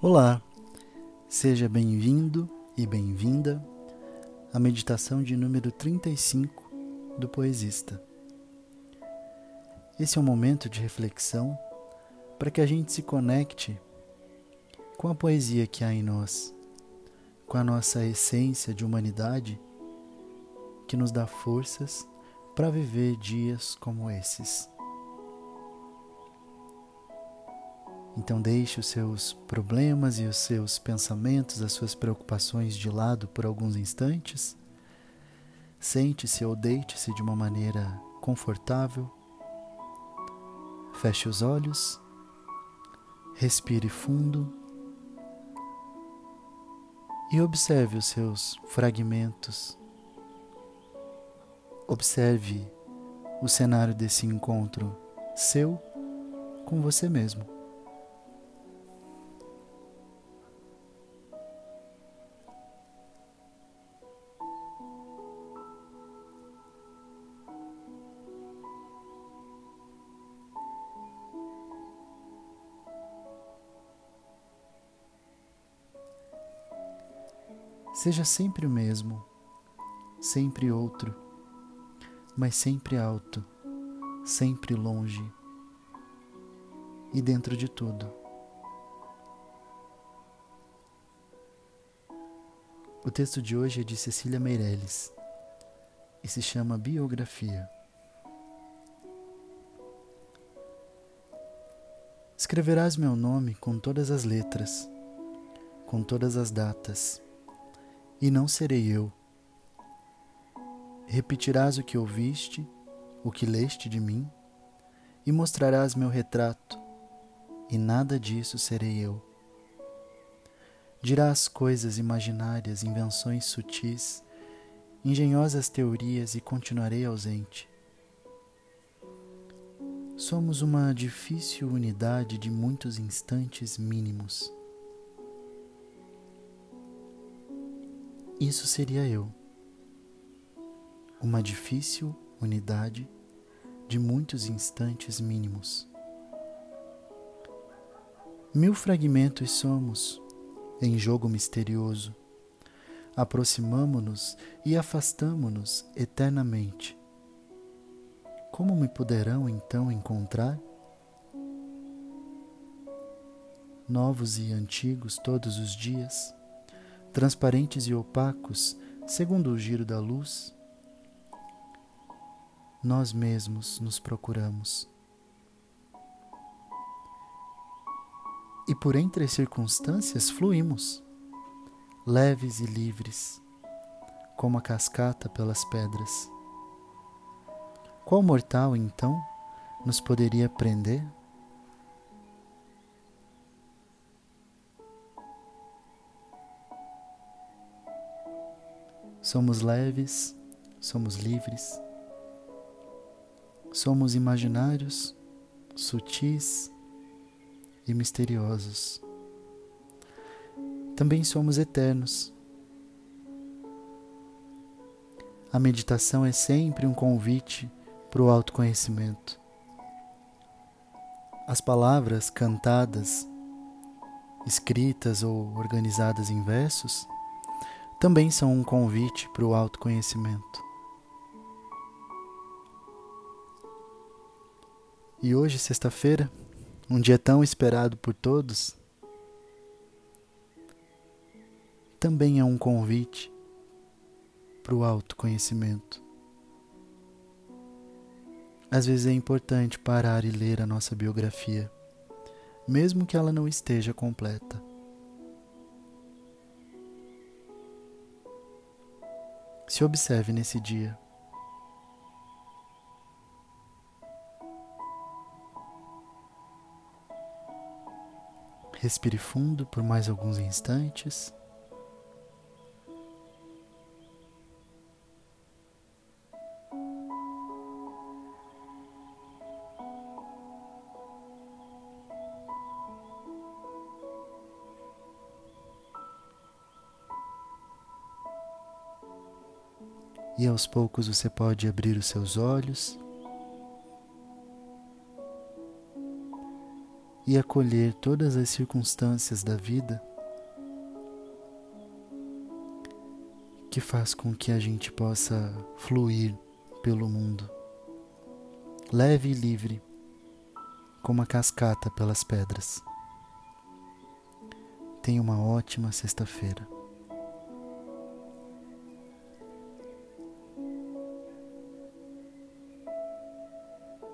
Olá, seja bem-vindo e bem-vinda à meditação de número 35 do Poesista. Esse é um momento de reflexão para que a gente se conecte com a poesia que há em nós, com a nossa essência de humanidade que nos dá forças para viver dias como esses. Então deixe os seus problemas e os seus pensamentos, as suas preocupações de lado por alguns instantes. Sente-se ou deite-se de uma maneira confortável. Feche os olhos. Respire fundo. E observe os seus fragmentos. Observe o cenário desse encontro seu com você mesmo. Seja sempre o mesmo, sempre outro, mas sempre alto, sempre longe e dentro de tudo. O texto de hoje é de Cecília Meirelles e se chama Biografia. Escreverás meu nome com todas as letras, com todas as datas e não serei eu. Repetirás o que ouviste, o que leste de mim, e mostrarás meu retrato, e nada disso serei eu. Dirás coisas imaginárias, invenções sutis, engenhosas teorias e continuarei ausente. Somos uma difícil unidade de muitos instantes mínimos Isso seria eu. Uma difícil unidade de muitos instantes mínimos. Mil fragmentos somos em jogo misterioso. Aproximamo-nos e afastamo-nos eternamente. Como me poderão então encontrar? Novos e antigos todos os dias transparentes e opacos, segundo o giro da luz, nós mesmos nos procuramos. E por entre as circunstâncias fluímos, leves e livres, como a cascata pelas pedras. Qual mortal, então, nos poderia prender? Somos leves, somos livres, somos imaginários, sutis e misteriosos. Também somos eternos. A meditação é sempre um convite para o autoconhecimento. As palavras cantadas, escritas ou organizadas em versos também são um convite para o autoconhecimento. E hoje, sexta-feira, um dia tão esperado por todos, também é um convite para o autoconhecimento. Às vezes é importante parar e ler a nossa biografia, mesmo que ela não esteja completa. Se observe nesse dia. Respire fundo por mais alguns instantes. E aos poucos você pode abrir os seus olhos e acolher todas as circunstâncias da vida que faz com que a gente possa fluir pelo mundo, leve e livre, como a cascata pelas pedras. Tenha uma ótima sexta-feira.